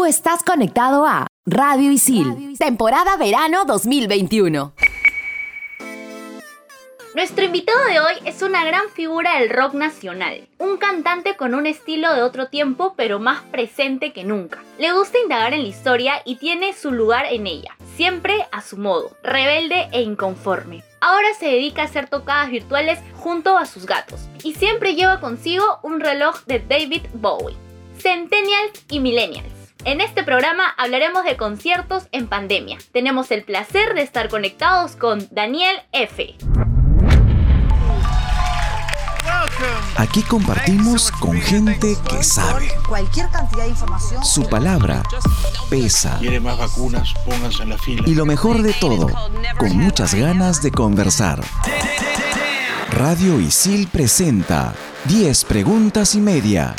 Tú estás conectado a Radio Isil, temporada verano 2021. Nuestro invitado de hoy es una gran figura del rock nacional, un cantante con un estilo de otro tiempo pero más presente que nunca. Le gusta indagar en la historia y tiene su lugar en ella, siempre a su modo, rebelde e inconforme. Ahora se dedica a hacer tocadas virtuales junto a sus gatos y siempre lleva consigo un reloj de David Bowie. Centennials y Millennials. En este programa hablaremos de conciertos en pandemia. Tenemos el placer de estar conectados con Daniel F. Aquí compartimos con gente que sabe. Cualquier cantidad de información. Su palabra pesa. Quiere más vacunas, pónganse en la fila. Y lo mejor de todo, con muchas ganas de conversar. Radio Isil presenta 10 preguntas y media.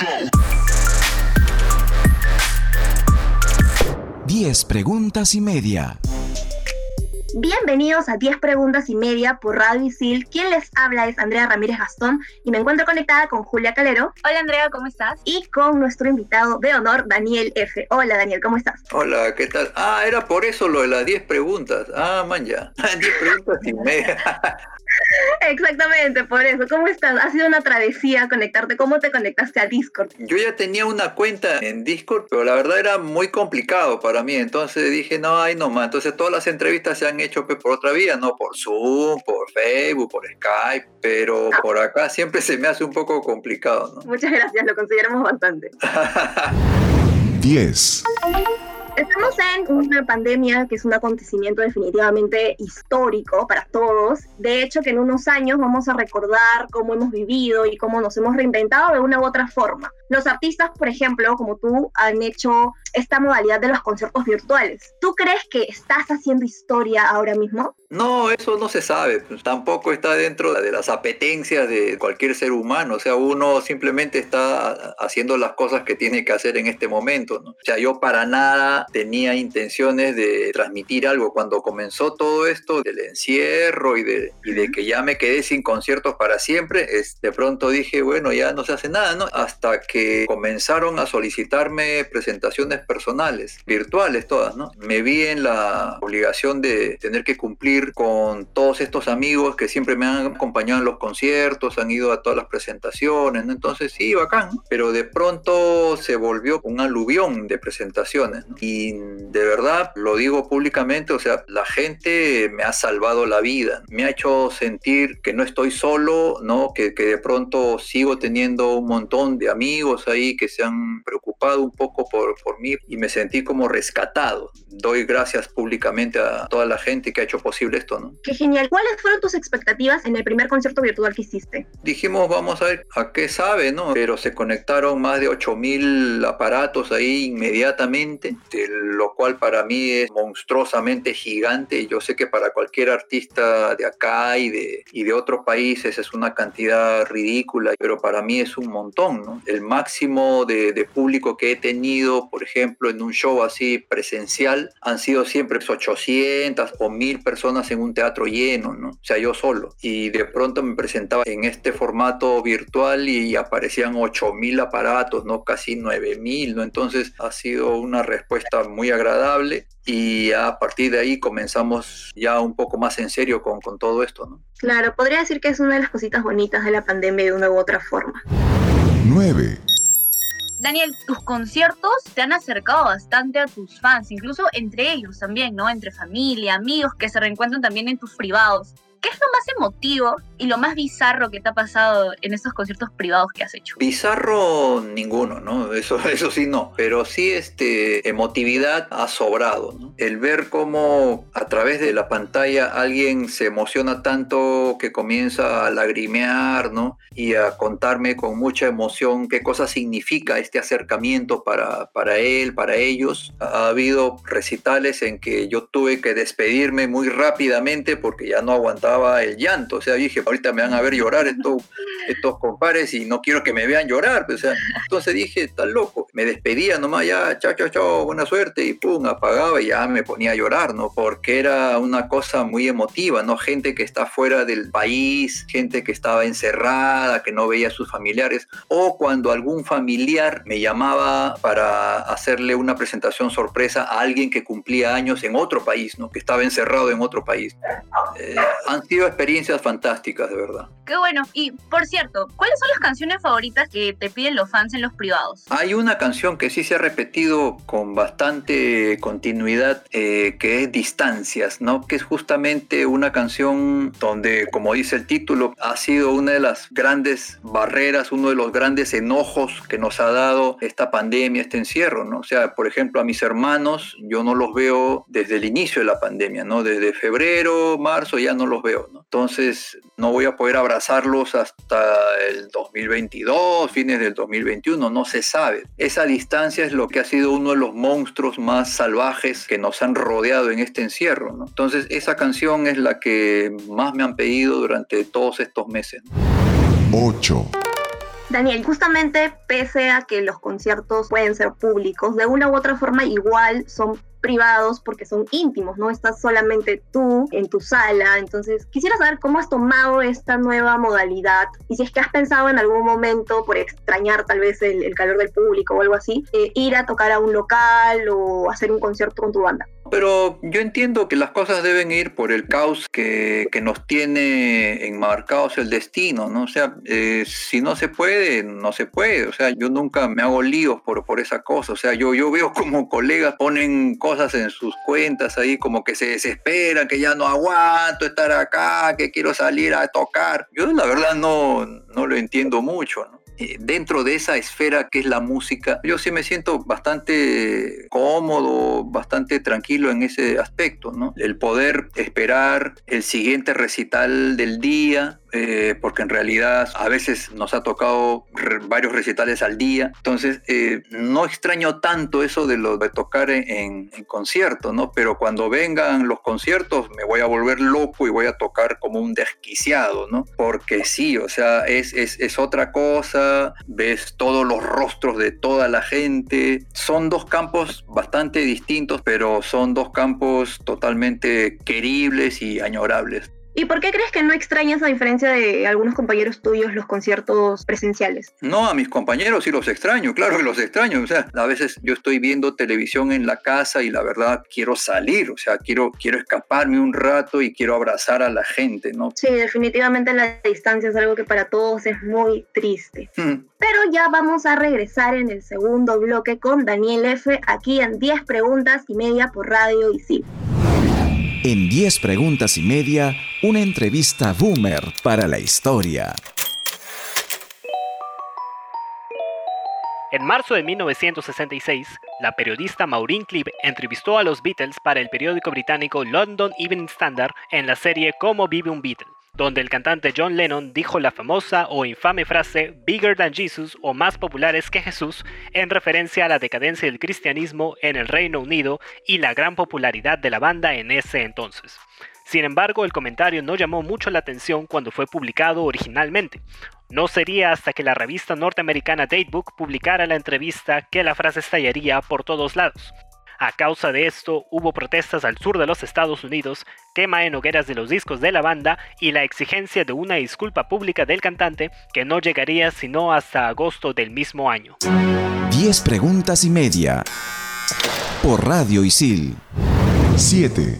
10 preguntas y media. Bienvenidos a 10 preguntas y media por Radio Isil. Quien les habla es Andrea Ramírez Gastón y me encuentro conectada con Julia Calero. Hola Andrea, ¿cómo estás? Y con nuestro invitado de honor, Daniel F. Hola Daniel, ¿cómo estás? Hola, ¿qué tal? Ah, era por eso lo de las 10 preguntas. Ah, man, ya. 10 preguntas y media. Exactamente, por eso. ¿Cómo estás? Ha sido una travesía conectarte. ¿Cómo te conectaste a Discord? Yo ya tenía una cuenta en Discord, pero la verdad era muy complicado para mí. Entonces dije, no, ay, no más. Entonces todas las entrevistas se han hecho pues, por otra vía, no por Zoom, por Facebook, por Skype, pero Ah. por acá siempre se me hace un poco complicado, ¿no? Muchas gracias, lo consideramos bastante. 10. Estamos en una pandemia que es un acontecimiento definitivamente histórico para todos. De hecho, que en unos años vamos a recordar cómo hemos vivido y cómo nos hemos reinventado de una u otra forma. Los artistas, por ejemplo, como tú, han hecho esta modalidad de los conciertos virtuales. ¿Tú crees que estás haciendo historia ahora mismo? No, eso no se sabe. tampoco está dentro de las apetencias de cualquier ser humano. O sea, uno simplemente está haciendo las cosas que tiene que hacer en este momento. ¿no? O sea, yo para nada tenía intenciones de transmitir algo. Cuando comenzó todo esto del encierro y de, y de que ya me quedé sin conciertos para siempre, es, de pronto dije, bueno, ya no se hace nada, ¿no? Hasta que comenzaron a solicitarme presentaciones personales, virtuales todas, ¿no? Me vi en la obligación de tener que cumplir con todos estos amigos que siempre me han acompañado en los conciertos, han ido a todas las presentaciones, ¿no? Entonces sí, bacán, pero de pronto se volvió un aluvión de presentaciones, ¿no? Y de verdad, lo digo públicamente, o sea, la gente me ha salvado la vida, me ha hecho sentir que no estoy solo, ¿no? Que, que de pronto sigo teniendo un montón de amigos ahí que se han preocupado un poco por, por mí y me sentí como rescatado. Doy gracias públicamente a toda la gente que ha hecho posible esto, ¿no? Qué genial. ¿Cuáles fueron tus expectativas en el primer concierto virtual que hiciste? Dijimos, vamos a ver a qué sabe, ¿no? Pero se conectaron más de 8000 aparatos ahí inmediatamente, de lo cual para mí es monstruosamente gigante. Yo sé que para cualquier artista de acá y de, y de otros países es una cantidad ridícula, pero para mí es un montón, ¿no? El máximo de, de público que he tenido, por ejemplo, en un show así presencial, han sido siempre 800 o 1000 personas en un teatro lleno, ¿no? O sea, yo solo. Y de pronto me presentaba en este formato virtual y aparecían 8000 aparatos, ¿no? Casi 9000, ¿no? Entonces ha sido una respuesta muy agradable y a partir de ahí comenzamos ya un poco más en serio con, con todo esto, ¿no? Claro, podría decir que es una de las cositas bonitas de la pandemia de una u otra forma. 9. Daniel, tus conciertos te han acercado bastante a tus fans, incluso entre ellos también, ¿no? Entre familia, amigos que se reencuentran también en tus privados. ¿Qué es lo más emotivo y lo más bizarro que te ha pasado en esos conciertos privados que has hecho? Bizarro ninguno, ¿no? Eso, eso sí no, pero sí este, emotividad ha sobrado, ¿no? El ver cómo a través de la pantalla alguien se emociona tanto que comienza a lagrimear, ¿no? Y a contarme con mucha emoción qué cosa significa este acercamiento para, para él, para ellos. Ha habido recitales en que yo tuve que despedirme muy rápidamente porque ya no aguantaba el llanto. O sea, dije, ahorita me van a ver llorar estos, estos compares y no quiero que me vean llorar. O sea, entonces dije, está loco. Me despedía nomás, ya, chao, chao, chao, buena suerte, y pum, apagaba y ya me ponía a llorar, ¿no? Porque era una cosa muy emotiva, ¿no? Gente que está fuera del país, gente que estaba encerrada, que no veía a sus familiares, o cuando algún familiar me llamaba para hacerle una presentación sorpresa a alguien que cumplía años en otro país, ¿no? Que estaba encerrado en otro país. Eh, han sido experiencias fantásticas, de verdad. Qué bueno. Y, por cierto, ¿cuáles son las canciones favoritas que te piden los fans en los privados? Hay una canción que sí se ha repetido con bastante continuidad, eh, que es Distancias, ¿no? Que es justamente una canción donde, como dice el título, ha sido una de las grandes barreras, uno de los grandes enojos que nos ha dado esta pandemia, este encierro, ¿no? O sea, por ejemplo, a mis hermanos yo no los veo desde el inicio de la pandemia, ¿no? Desde febrero, marzo ya no los veo, Entonces no voy a poder abrazarlos hasta el 2022, fines del 2021, no se sabe. Esa distancia es lo que ha sido uno de los monstruos más salvajes que nos han rodeado en este encierro. Entonces esa canción es la que más me han pedido durante todos estos meses. 8. Daniel, justamente pese a que los conciertos pueden ser públicos, de una u otra forma igual son privados porque son íntimos, no estás solamente tú en tu sala. Entonces, quisiera saber cómo has tomado esta nueva modalidad y si es que has pensado en algún momento, por extrañar tal vez el, calor del público o algo así, eh, ir a tocar a un local o hacer un concierto con tu banda. Pero yo entiendo que las cosas deben ir por el caos que, que nos tiene enmarcados el destino, ¿no? O sea, eh, si no se puede, no se puede. O sea, yo nunca me hago líos por, por esa cosa. O sea, yo, yo veo como colegas ponen cosas en sus cuentas ahí, como que se desesperan, que ya no aguanto estar acá, que quiero salir a tocar. Yo la verdad no, no lo entiendo mucho, ¿no? Eh, dentro de esa esfera que es la música, yo sí me siento bastante cómodo, bastante tranquilo en ese aspecto, ¿no? El poder esperar el siguiente recital del día, eh, porque en realidad a veces nos ha tocado varios recitales al día. Entonces, eh, no extraño tanto eso de lo de tocar en, concierto, ¿no? Pero cuando vengan los conciertos me voy a volver loco y voy a tocar como un desquiciado, ¿no? Porque sí, o sea, es, es, es otra cosa, ves todos los rostros de toda la gente. Son dos campos bastante distintos, pero son dos campos totalmente queribles y añorables. ¿Y por qué crees que no extrañas, a diferencia de algunos compañeros tuyos, los conciertos presenciales? No, a mis compañeros sí los extraño, claro que los extraño. O sea, a veces yo estoy viendo televisión en la casa y la verdad quiero salir, o sea, quiero, quiero escaparme un rato y quiero abrazar a la gente, ¿no? Sí, definitivamente la distancia es algo que para todos es muy triste. Pero ya vamos a regresar en el segundo bloque con Daniel F. aquí en 10 preguntas y media por Radio y sí. En 10 preguntas y media, una entrevista boomer para la historia. En marzo de 1966, la periodista Maureen Clive entrevistó a los Beatles para el periódico británico London Evening Standard en la serie Cómo vive un Beatle donde el cantante John Lennon dijo la famosa o infame frase Bigger than Jesus o más populares que Jesús en referencia a la decadencia del cristianismo en el Reino Unido y la gran popularidad de la banda en ese entonces. Sin embargo, el comentario no llamó mucho la atención cuando fue publicado originalmente. No sería hasta que la revista norteamericana Datebook publicara la entrevista que la frase estallaría por todos lados. A causa de esto, hubo protestas al sur de los Estados Unidos, quema en hogueras de los discos de la banda y la exigencia de una disculpa pública del cantante que no llegaría sino hasta agosto del mismo año. 10 preguntas y media. Por Radio Isil. 7.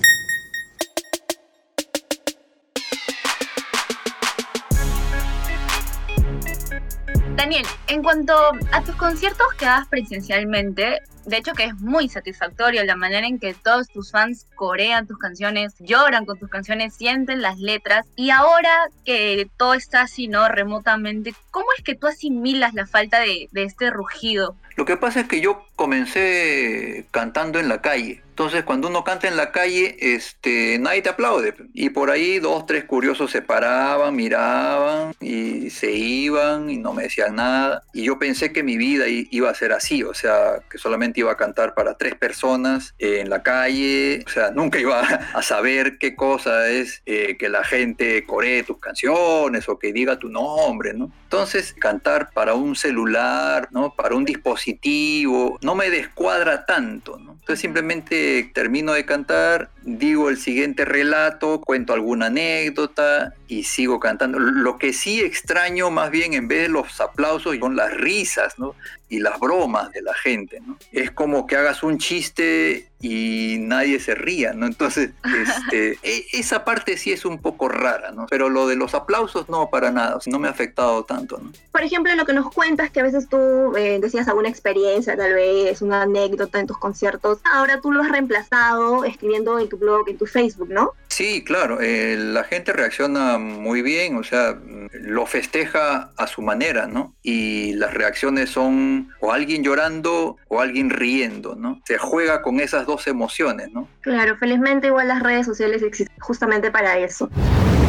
Daniel, en cuanto a tus conciertos que das presencialmente, de hecho que es muy satisfactorio la manera en que todos tus fans corean tus canciones, lloran con tus canciones, sienten las letras. Y ahora que todo está así, ¿no? Remotamente, ¿cómo es que tú asimilas la falta de, de este rugido? Lo que pasa es que yo comencé cantando en la calle. Entonces, cuando uno canta en la calle, este, nadie te aplaude. Y por ahí dos, tres curiosos se paraban, miraban y se iban y no me decían nada. Y yo pensé que mi vida iba a ser así, o sea, que solamente solamente iba a cantar para tres personas en la calle, o sea, nunca iba a saber qué cosa es eh, que la gente coree tus canciones o que diga tu nombre, ¿no? Entonces, cantar para un celular, ¿no? Para un dispositivo, no me descuadra tanto, ¿no? Entonces simplemente termino de cantar, digo el siguiente relato, cuento alguna anécdota y sigo cantando. Lo que sí extraño más bien en vez de los aplausos son las risas, ¿no? Y las bromas de la gente, ¿no? Es como que hagas un chiste y nadie se ría, ¿no? Entonces, este, e, esa parte sí es un poco rara, ¿no? Pero lo de los aplausos no, para nada, no me ha afectado tanto, ¿no? Por ejemplo, lo que nos cuentas que a veces tú eh, decías alguna experiencia, tal vez una anécdota en tus conciertos, ahora tú lo has reemplazado escribiendo en tu blog, en tu Facebook, ¿no? Sí, claro, eh, la gente reacciona muy bien, o sea, lo festeja a su manera, ¿no? Y las reacciones son o alguien llorando o alguien riendo, ¿no? Se juega con esas dos emociones, ¿no? Claro, felizmente igual las redes sociales existen justamente para eso.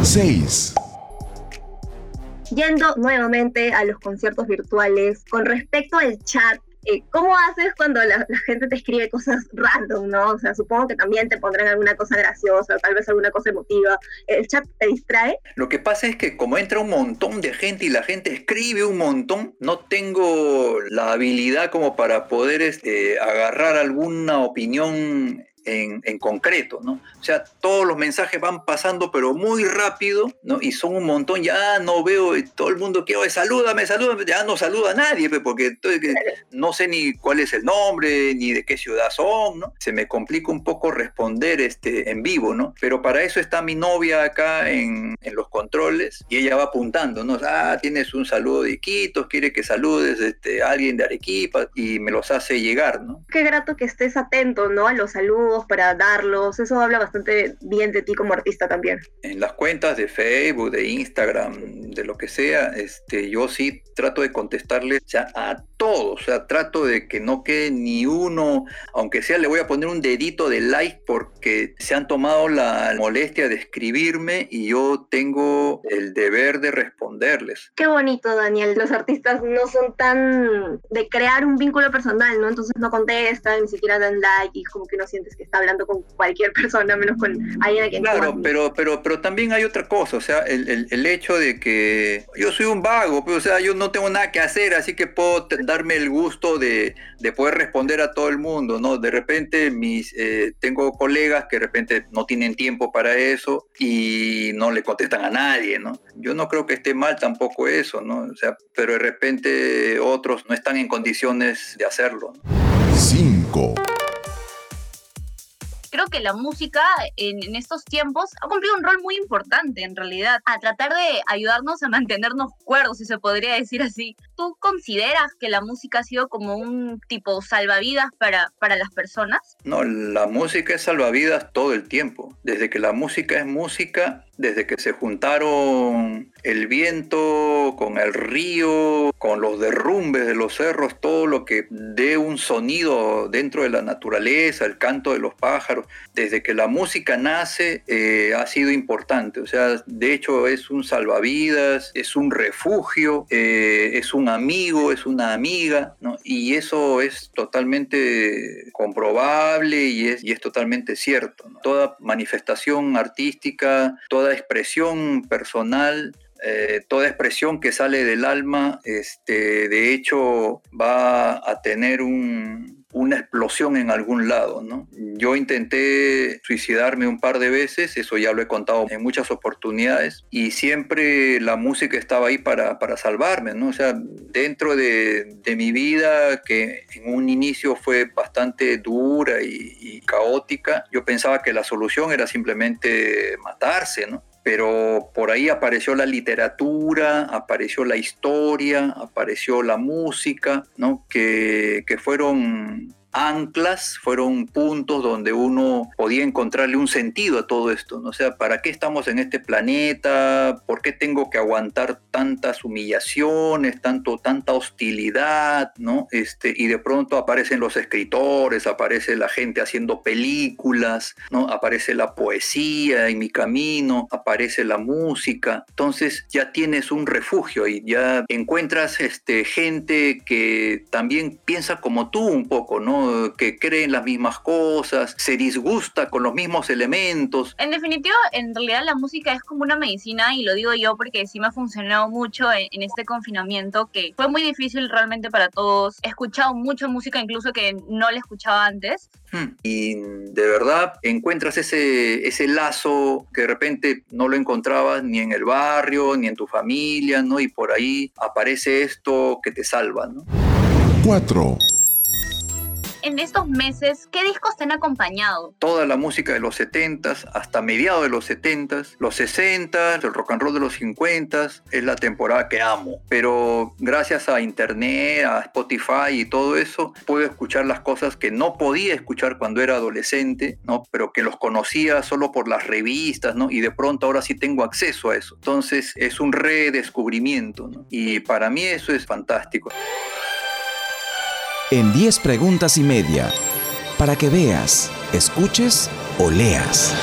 6. Yendo nuevamente a los conciertos virtuales, con respecto al chat, eh, ¿cómo haces cuando la, gente te escribe cosas random, no? O sea, supongo que también te pondrán alguna cosa graciosa, tal vez alguna cosa emotiva. ¿El chat te distrae? Lo que pasa es que como entra un montón de gente y la gente escribe un montón, no tengo la habilidad como para poder este, agarrar alguna opinión en, concreto, ¿no? O sea, todos los mensajes van pasando, pero muy rápido, ¿no? Y son un montón, ya no veo, todo el mundo que, oye, salúdame, salúdame, ya no saluda a nadie, porque no sé ni cuál es el nombre, ni de qué ciudad son, ¿no? Se me complica un poco responder este, en vivo, ¿no? Pero para eso está mi novia acá en, en los controles y ella va apuntando, ¿no? Ah, tienes un saludo de Iquitos, quiere que saludes este, a alguien de Arequipa y me los hace llegar, ¿no? Qué grato que estés atento, ¿no? A los saludos para darlos, eso habla bastante bien de ti como artista también. En las cuentas de Facebook, de Instagram, de lo que sea, este, yo sí trato de contestarles ya a todos, o sea, trato de que no quede ni uno, aunque sea le voy a poner un dedito de like porque se han tomado la molestia de escribirme y yo tengo el deber de responderles. Qué bonito, Daniel, los artistas no son tan de crear un vínculo personal, ¿no? Entonces no contestan, ni siquiera dan like y como que no sientes que está hablando con cualquier persona, menos con alguien a quien Claro, pero, pero, pero también hay otra cosa, o sea, el, el, hecho de que yo soy un vago, pero, pues, o sea, yo no tengo nada que hacer, así que puedo darme el gusto de, de poder responder a todo el mundo, ¿no? De repente mis, eh, tengo colegas que de repente no tienen tiempo para eso y no le contestan a nadie, ¿no? Yo no creo que esté mal tampoco eso, ¿no? O sea, pero de repente otros no están en condiciones de hacerlo. 5 creo que la música en, estos tiempos ha cumplido un rol muy importante en realidad, a tratar de ayudarnos a mantenernos cuerdos, si se podría decir así. ¿Tú consideras que la música ha sido como un tipo salvavidas para, para las personas? No, la música es salvavidas todo el tiempo. Desde que la música es música, desde que se juntaron el viento con el río, con los derrumbes de los cerros, todo lo que dé un sonido dentro de la naturaleza, el canto de los pájaros, desde que la música nace eh, ha sido importante. O sea, de hecho es un salvavidas, es un refugio, eh, es un amigo, es una amiga, ¿no? y eso es totalmente comprobable y es, y es totalmente cierto. Toda manifestación artística, toda expresión personal, eh, toda expresión que sale del alma, este, de hecho, va a tener una explosión en algún lado. ¿no? Yo intenté suicidarme un par de veces, eso ya lo he contado en muchas oportunidades, y siempre la música estaba ahí para, para salvarme. ¿no? O sea, dentro de, de, mi vida, que en un inicio fue bastante dura y, caótica, yo pensaba que la solución era simplemente matarse. ¿no? Pero por ahí apareció la literatura, apareció la historia, apareció la música, ¿no? que, que fueron anclas, fueron puntos donde uno podía encontrarle un sentido a todo esto, ¿no? O sea, ¿para qué estamos en este planeta? ¿Por qué tengo que aguantar tantas humillaciones, tanto, tanta hostilidad, ¿no? Este, y de pronto aparecen los escritores, aparece la gente haciendo películas, ¿no? Aparece la poesía en mi camino, aparece la música. Entonces ya tienes un refugio y ya encuentras este, gente que también piensa como tú un poco, ¿no? ¿No? Que cree en las mismas cosas, se disgusta con los mismos elementos. En definitiva, en realidad la música es como una medicina y lo digo yo porque sí me ha funcionado mucho en, en este confinamiento que fue muy difícil realmente para todos. He escuchado mucha música incluso que no la escuchaba antes. Hmm. Y de verdad encuentras ese, ese lazo que de repente no lo encontrabas ni en el barrio, ni en tu familia, ¿no? Y por ahí aparece esto que te salva, ¿no? 4. En estos meses, ¿qué discos te han acompañado? Toda la música de los 70s, hasta mediados de los 70s, los 60s, el rock and roll de los 50s, es la temporada que amo. Pero gracias a internet, a Spotify y todo eso, puedo escuchar las cosas que no podía escuchar cuando era adolescente, ¿no? Pero que los conocía solo por las revistas, ¿no? Y de pronto ahora sí tengo acceso a eso. Entonces es un redescubrimiento, ¿no? Y para mí eso es fantástico. En 10 preguntas y media, para que veas, escuches o leas.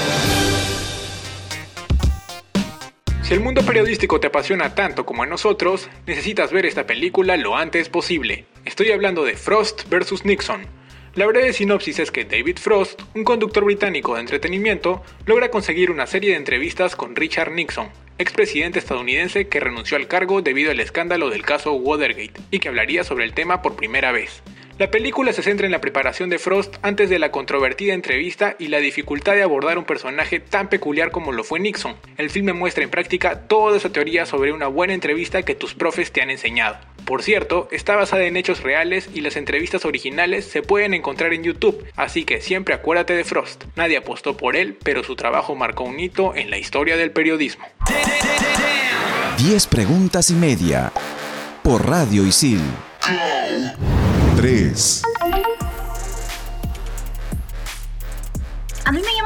Si el mundo periodístico te apasiona tanto como a nosotros, necesitas ver esta película lo antes posible. Estoy hablando de Frost vs. Nixon. La breve sinopsis es que David Frost, un conductor británico de entretenimiento, logra conseguir una serie de entrevistas con Richard Nixon, expresidente estadounidense que renunció al cargo debido al escándalo del caso Watergate y que hablaría sobre el tema por primera vez. La película se centra en la preparación de Frost antes de la controvertida entrevista y la dificultad de abordar un personaje tan peculiar como lo fue Nixon. El filme muestra en práctica toda esa teoría sobre una buena entrevista que tus profes te han enseñado. Por cierto, está basada en hechos reales y las entrevistas originales se pueden encontrar en YouTube, así que siempre acuérdate de Frost. Nadie apostó por él, pero su trabajo marcó un hito en la historia del periodismo. 10 preguntas y media. Por Radio Isil. 3.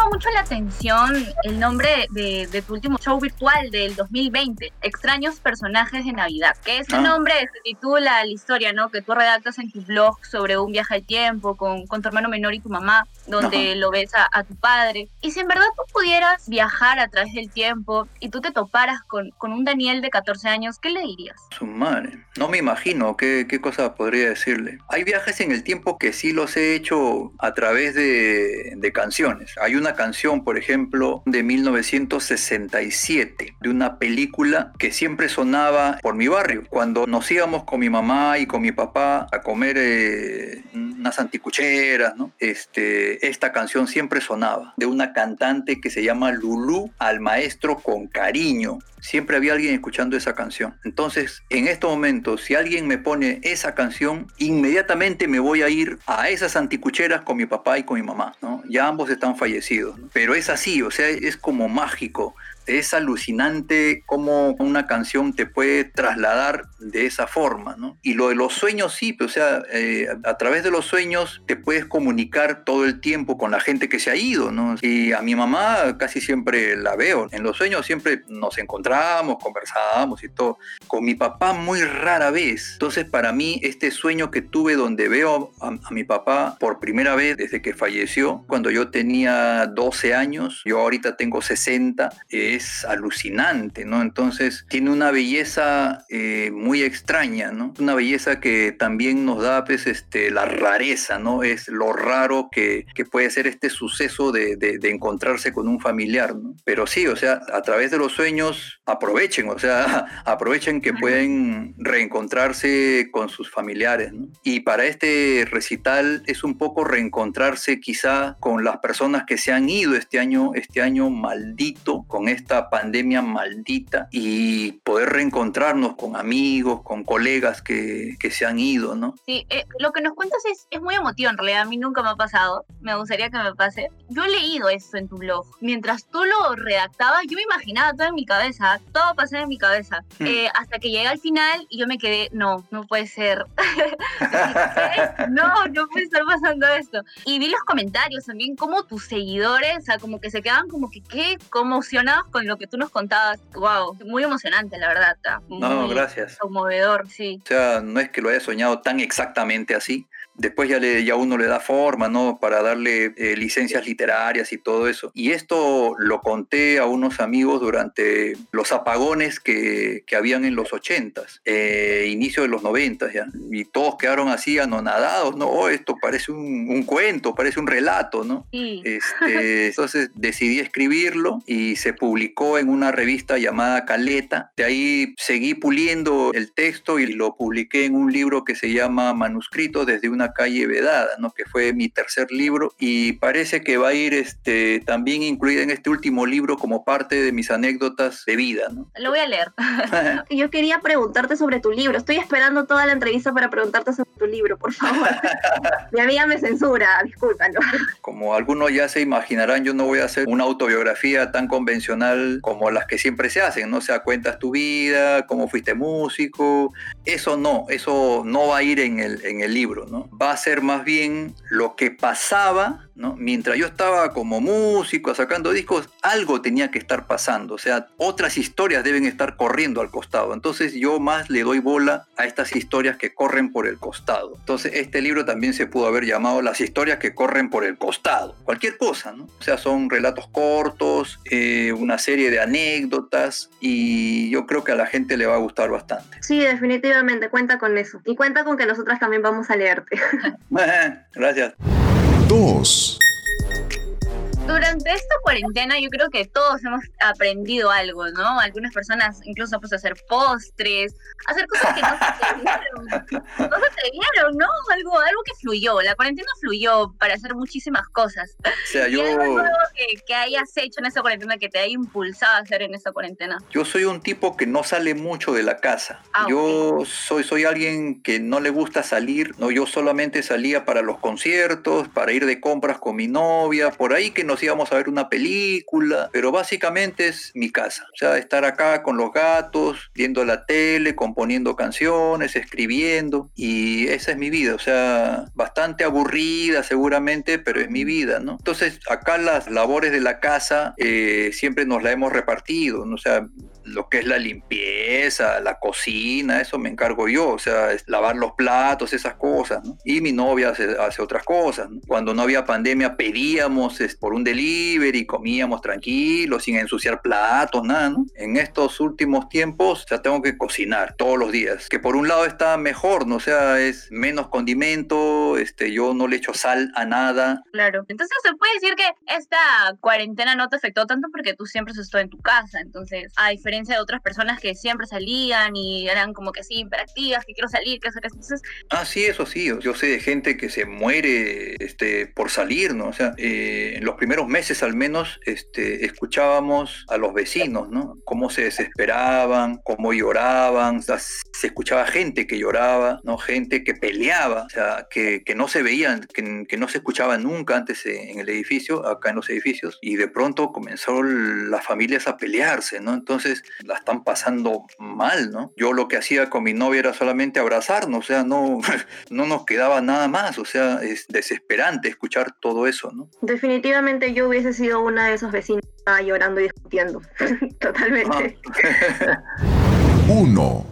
Llama mucho la atención el nombre de, de tu último show virtual del 2020, Extraños Personajes de Navidad, que ese Ah. nombre se titula la historia, ¿no? Que tú redactas en tu blog sobre un viaje al tiempo con, con tu hermano menor y tu mamá, donde Ajá. lo ves a, a tu padre. Y si en verdad tú pudieras viajar a través del tiempo y tú te toparas con, con un Daniel de 14 años, ¿qué le dirías? Su madre. No me imagino qué, qué cosa podría decirle. Hay viajes en el tiempo que sí los he hecho a través de, de canciones. Hay una canción, por ejemplo, de 1967, de una película que siempre sonaba por mi barrio. Cuando nos íbamos con mi mamá y con mi papá a comer eh, unas anticucheras. Este, esta canción siempre sonaba, de una cantante que se llama Lulú al maestro con cariño. Siempre había alguien escuchando esa canción. Entonces, en este momento, si alguien me pone esa canción, inmediatamente me voy a ir a esas anticucheras con mi papá y con mi mamá, ¿no? Ya ambos están fallecidos. Pero es así, o sea, es como mágico. Es alucinante cómo una canción te puede trasladar de esa forma, ¿no? Y lo de los sueños sí, o sea, eh, a través de los sueños te puedes comunicar todo el tiempo con la gente que se ha ido, ¿no? Y a mi mamá casi siempre la veo. En los sueños siempre nos encontramos, conversábamos y todo. Con mi papá muy rara vez. Entonces para mí este sueño que tuve donde veo a, a mi papá por primera vez desde que falleció, cuando yo tenía 12 años, yo ahorita tengo 60, es alucinante, ¿no? Entonces tiene una belleza eh, muy extraña, ¿no? Una belleza que también nos da pues este, la rareza, ¿no? Es lo raro que, que puede ser este suceso de, de- de encontrarse con un familiar, ¿no? Pero sí, o sea, a través de los sueños aprovechen, o sea, aprovechen que pueden reencontrarse con sus familiares, ¿no? Y para este recital es un poco reencontrarse quizá con las personas que se han ido este año, este año maldito, con esta pandemia maldita, y poder reencontrarnos con amigos, con colegas que, que se han ido, ¿no? Sí, eh, lo que nos cuentas es, es muy emotivo en realidad, a mí nunca me ha pasado, me gustaría que me pase. Yo he leído esto en tu blog, mientras tú lo redactabas, yo me imaginaba todo en mi cabeza, todo pasaba en mi cabeza, Hmm. Eh, hasta que llegué al final y yo me quedé, no, no puede ser, no, no puede estar pasando esto. Y vi los comentarios también, como tus seguidores, o sea, como que se quedaban como que, ¿qué? Conmocionados con lo que tú nos contabas, wow, muy emocionante la verdad, está No, muy gracias. conmovedor, sí. O sea, no es que lo haya soñado tan exactamente así, después ya, le, ya uno le da forma, ¿no? Para darle eh, licencias literarias y todo eso. Y esto lo conté a unos amigos durante los apagones que, que habían en los 80s, eh, inicio de los 90 ya. Y todos quedaron así anonadados, ¿no? Oh, esto parece un, un, cuento, parece un relato, ¿no? Sí. Este, entonces decidí escribirlo y se publicó en una revista llamada Caleta. De ahí seguí puliendo el texto y lo publiqué en un libro que se llama Manuscrito desde una calle vedada, ¿no? que fue mi tercer libro y parece que va a ir este, también incluida en este último libro como parte de mis anécdotas de vida. ¿no? Lo voy a leer. Yo quería preguntarte sobre tu libro. Estoy esperando toda la entrevista para preguntarte sobre tu libro, por favor. mi amiga me censura, discúlpalo. Como algunos ya se imaginarán, yo no voy a hacer una autobiografía tan convencional como las que siempre se hacen, ¿no? O sea, cuentas tu vida, cómo fuiste músico. Eso no, eso no va a ir en el, en el libro, ¿no? Va a ser más bien lo que pasaba ¿no? Mientras yo estaba como músico sacando discos, algo tenía que estar pasando, o sea, otras historias deben estar corriendo al costado. Entonces yo más le doy bola a estas historias que corren por el costado. Entonces este libro también se pudo haber llamado Las historias que corren por el costado. Cualquier cosa, ¿no? O sea, son relatos cortos, eh, una serie de anécdotas y yo creo que a la gente le va a gustar bastante. Sí, definitivamente, cuenta con eso. Y cuenta con que nosotras también vamos a leerte. Gracias. dos. Durante esta cuarentena yo creo que todos hemos aprendido algo, ¿no? Algunas personas incluso pues hacer postres, hacer cosas que no se atrevieron, no se atrevieron, ¿no? Algo, algo que fluyó, la cuarentena fluyó para hacer muchísimas cosas. O sea, yo... algo que, que, hayas hecho en esa cuarentena que te haya impulsado a hacer en esa cuarentena? Yo soy un tipo que no sale mucho de la casa. Ah, yo okay. soy, soy alguien que no le gusta salir, no, yo solamente salía para los conciertos, para ir de compras con mi novia, por ahí que nos íbamos a ver una película, pero básicamente es mi casa. O sea, estar acá con los gatos, viendo la tele, componiendo canciones, escribiendo, y esa es mi vida. O sea, bastante aburrida seguramente, pero es mi vida, ¿no? Entonces, acá las labores de la casa eh, siempre nos la hemos repartido, ¿no? O sea, lo que es la limpieza, la cocina, eso me encargo yo, o sea, es lavar los platos, esas cosas, ¿no? Y mi novia hace, hace otras cosas. ¿no? Cuando no había pandemia pedíamos es, por un delivery, comíamos tranquilos, sin ensuciar platos, nada, ¿no? En estos últimos tiempos ya tengo que cocinar todos los días, que por un lado está mejor, ¿no? O sea, es menos condimento, este, yo no le echo sal a nada. Claro, entonces se puede decir que esta cuarentena no te afectó tanto porque tú siempre has estado en tu casa, entonces, a diferencia de otras personas que siempre salían y eran como que sí, hiperactivas, que quiero salir, que hacer entonces... Ah, sí, eso sí, yo sé de gente que se muere este, por salir, ¿no? O sea, eh, en los primeros meses al menos este, escuchábamos a los vecinos, ¿no? Cómo se desesperaban, cómo lloraban, o sea, se escuchaba gente que lloraba, ¿no? Gente que peleaba, o sea, que, que no se veían, que, que, no se escuchaba nunca antes en el edificio, acá en los edificios, y de pronto comenzó las familias a pelearse, ¿no? Entonces, la están pasando mal, ¿no? Yo lo que hacía con mi novia era solamente abrazarnos, o sea, no, no nos quedaba nada más, o sea, es desesperante escuchar todo eso, ¿no? Definitivamente yo hubiese sido una de esos vecinos llorando y discutiendo, totalmente. Ah. Uno.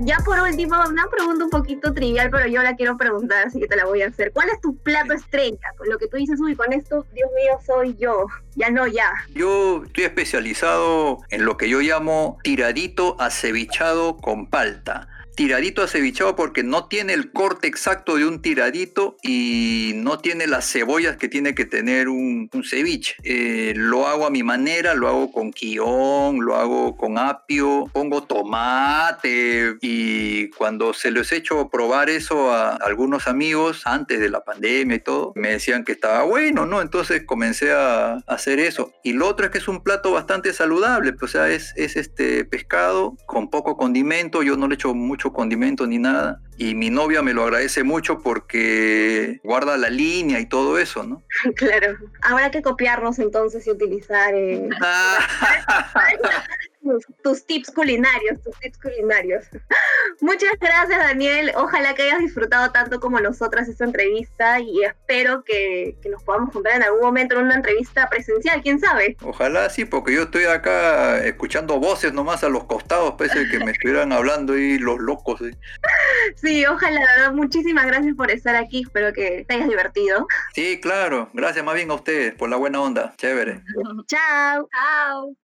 Ya por último, una pregunta un poquito trivial, pero yo la quiero preguntar, así que te la voy a hacer. ¿Cuál es tu plato estrella? Con lo que tú dices, uy, con esto, Dios mío, soy yo. Ya no, ya. Yo estoy especializado en lo que yo llamo tiradito acevichado con palta tiradito acevichado porque no tiene el corte exacto de un tiradito y no tiene las cebollas que tiene que tener un, un ceviche. Eh, lo hago a mi manera, lo hago con quión, lo hago con apio, pongo tomate y cuando se los he hecho probar eso a algunos amigos antes de la pandemia y todo, me decían que estaba bueno, ¿no? Entonces comencé a hacer eso. Y lo otro es que es un plato bastante saludable, pues, o sea, es, es este pescado con poco condimento, yo no le echo mucho condimento ni nada. Y mi novia me lo agradece mucho porque guarda la línea y todo eso, ¿no? Claro. Habrá que copiarnos entonces y utilizar. Eh... tus, tips culinarios, tus tips culinarios. Muchas gracias, Daniel. Ojalá que hayas disfrutado tanto como nosotras esta entrevista y espero que, que nos podamos juntar en algún momento en una entrevista presencial, quién sabe. Ojalá sí, porque yo estoy acá escuchando voces nomás a los costados, pese a que me estuvieran hablando ahí los locos. Sí, ojalá, muchísimas gracias por estar aquí, espero que te hayas divertido. Sí, claro, gracias más bien a ustedes por la buena onda, chévere. Chao. Chao.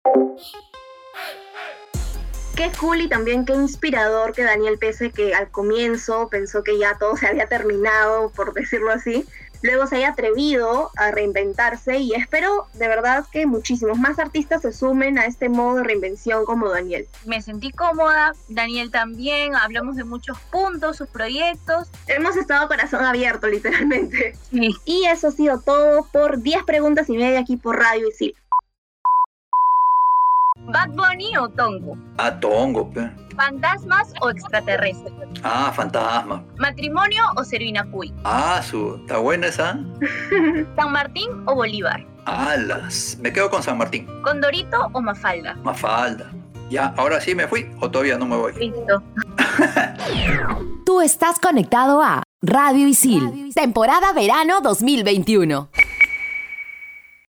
Qué cool y también qué inspirador que Daniel, pese que al comienzo pensó que ya todo se había terminado, por decirlo así, luego se haya atrevido a reinventarse y espero de verdad que muchísimos más artistas se sumen a este modo de reinvención como Daniel. Me sentí cómoda, Daniel también, hablamos de muchos puntos, sus proyectos. Hemos estado corazón abierto literalmente. Y eso ha sido todo por 10 preguntas y media aquí por Radio Isil. ¿Bad Bunny o Tongo? Ah, Tongo, ¿Fantasmas o extraterrestres? Ah, fantasma. ¿Matrimonio o Servina Cuy? Ah, su, está buena esa. ¿San Martín o Bolívar? Alas, me quedo con San Martín. ¿Condorito o Mafalda? Mafalda. Ya, ahora sí me fui o todavía no me voy. Listo. Tú estás conectado a Radio Isil, temporada verano 2021.